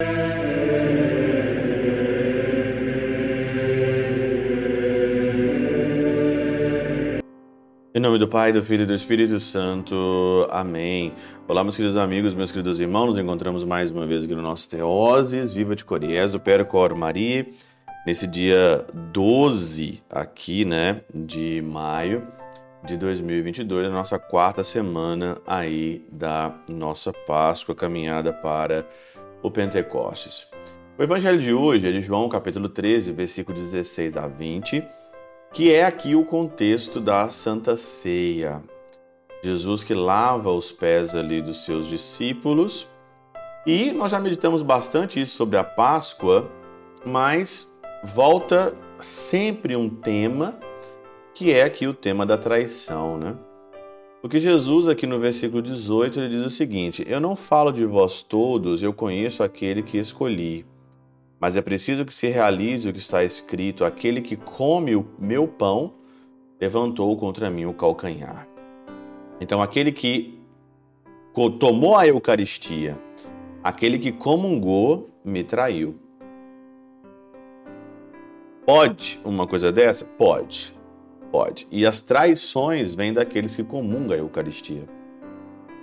Em nome do Pai, do Filho e do Espírito Santo. Amém. Olá, meus queridos amigos, meus queridos irmãos. Nos encontramos mais uma vez aqui no nosso Teoses, Viva de Coriés, do Percor Maria, nesse dia 12 aqui, né, de maio de 2022, a nossa quarta semana aí da nossa Páscoa, caminhada para o Pentecostes. O evangelho de hoje é de João, capítulo 13, versículo 16 a 20 que é aqui o contexto da Santa Ceia. Jesus que lava os pés ali dos seus discípulos. E nós já meditamos bastante isso sobre a Páscoa, mas volta sempre um tema que é aqui o tema da traição, né? Porque Jesus aqui no versículo 18 ele diz o seguinte: Eu não falo de vós todos, eu conheço aquele que escolhi. Mas é preciso que se realize o que está escrito: aquele que come o meu pão levantou contra mim o calcanhar. Então, aquele que tomou a Eucaristia, aquele que comungou, me traiu. Pode uma coisa dessa? Pode. Pode. E as traições vêm daqueles que comungam a Eucaristia.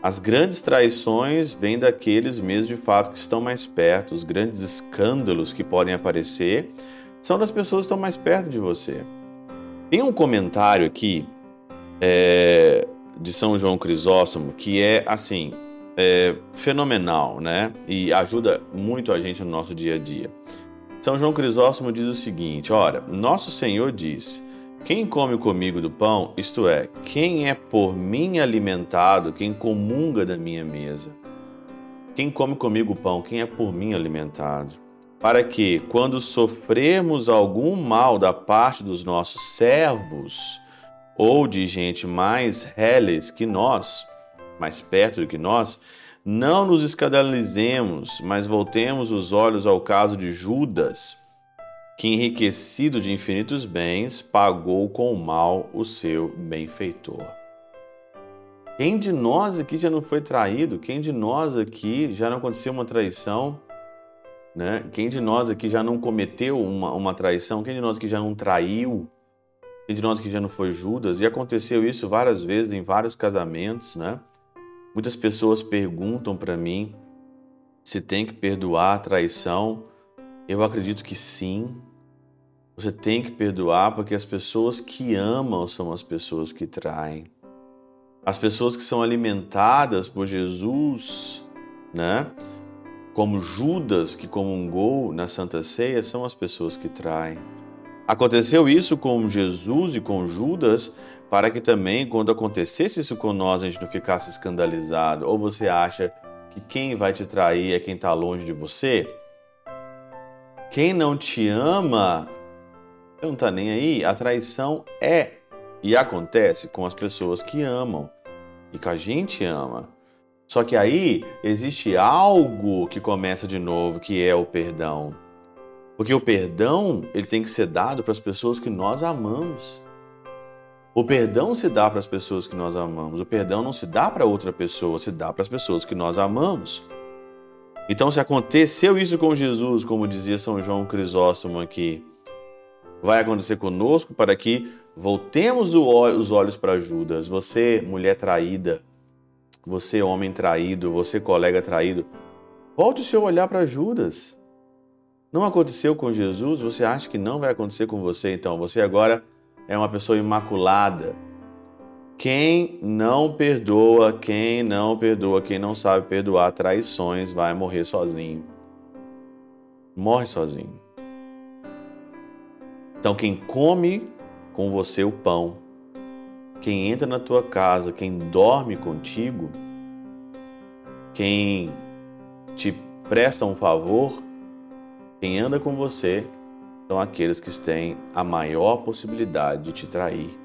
As grandes traições vêm daqueles mesmo de fato que estão mais perto, os grandes escândalos que podem aparecer são das pessoas que estão mais perto de você. Tem um comentário aqui é, de São João Crisóstomo que é assim é, fenomenal, né? E ajuda muito a gente no nosso dia a dia. São João Crisóstomo diz o seguinte: Ora, nosso Senhor disse quem come comigo do pão, isto é, quem é por mim alimentado, quem comunga da minha mesa. Quem come comigo o pão, quem é por mim alimentado. Para que, quando sofrermos algum mal da parte dos nossos servos, ou de gente mais reles que nós, mais perto do que nós, não nos escandalizemos, mas voltemos os olhos ao caso de Judas que, enriquecido de infinitos bens, pagou com o mal o seu benfeitor. Quem de nós aqui já não foi traído? Quem de nós aqui já não aconteceu uma traição? Né? Quem de nós aqui já não cometeu uma, uma traição? Quem de nós aqui já não traiu? Quem de nós aqui já não foi Judas? E aconteceu isso várias vezes em vários casamentos, né? Muitas pessoas perguntam para mim se tem que perdoar a traição eu acredito que sim. Você tem que perdoar porque as pessoas que amam são as pessoas que traem. As pessoas que são alimentadas por Jesus, né? Como Judas que comungou na Santa Ceia, são as pessoas que traem. Aconteceu isso com Jesus e com Judas para que também, quando acontecesse isso com nós, a gente não ficasse escandalizado. Ou você acha que quem vai te trair é quem está longe de você? Quem não te ama não está nem aí. A traição é e acontece com as pessoas que amam e que a gente ama. Só que aí existe algo que começa de novo, que é o perdão. Porque o perdão, ele tem que ser dado para as pessoas que nós amamos. O perdão se dá para as pessoas que nós amamos. O perdão não se dá para outra pessoa, se dá para as pessoas que nós amamos. Então, se aconteceu isso com Jesus, como dizia São João Crisóstomo aqui, vai acontecer conosco para que voltemos os olhos para Judas. Você, mulher traída, você, homem traído, você, colega traído, volte o seu olhar para Judas. Não aconteceu com Jesus, você acha que não vai acontecer com você, então você agora é uma pessoa imaculada, quem não perdoa, quem não perdoa, quem não sabe perdoar traições, vai morrer sozinho. Morre sozinho. Então, quem come com você o pão, quem entra na tua casa, quem dorme contigo, quem te presta um favor, quem anda com você, são aqueles que têm a maior possibilidade de te trair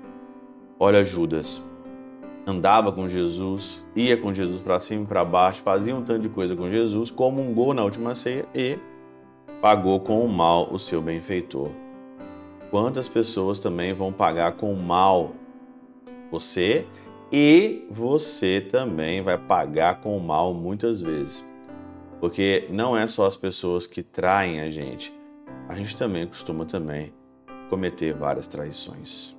Olha Judas, andava com Jesus, ia com Jesus para cima e para baixo, fazia um tanto de coisa com Jesus, comungou na última ceia e pagou com o mal o seu benfeitor. Quantas pessoas também vão pagar com o mal? Você e você também vai pagar com o mal muitas vezes. Porque não é só as pessoas que traem a gente, a gente também costuma também cometer várias traições.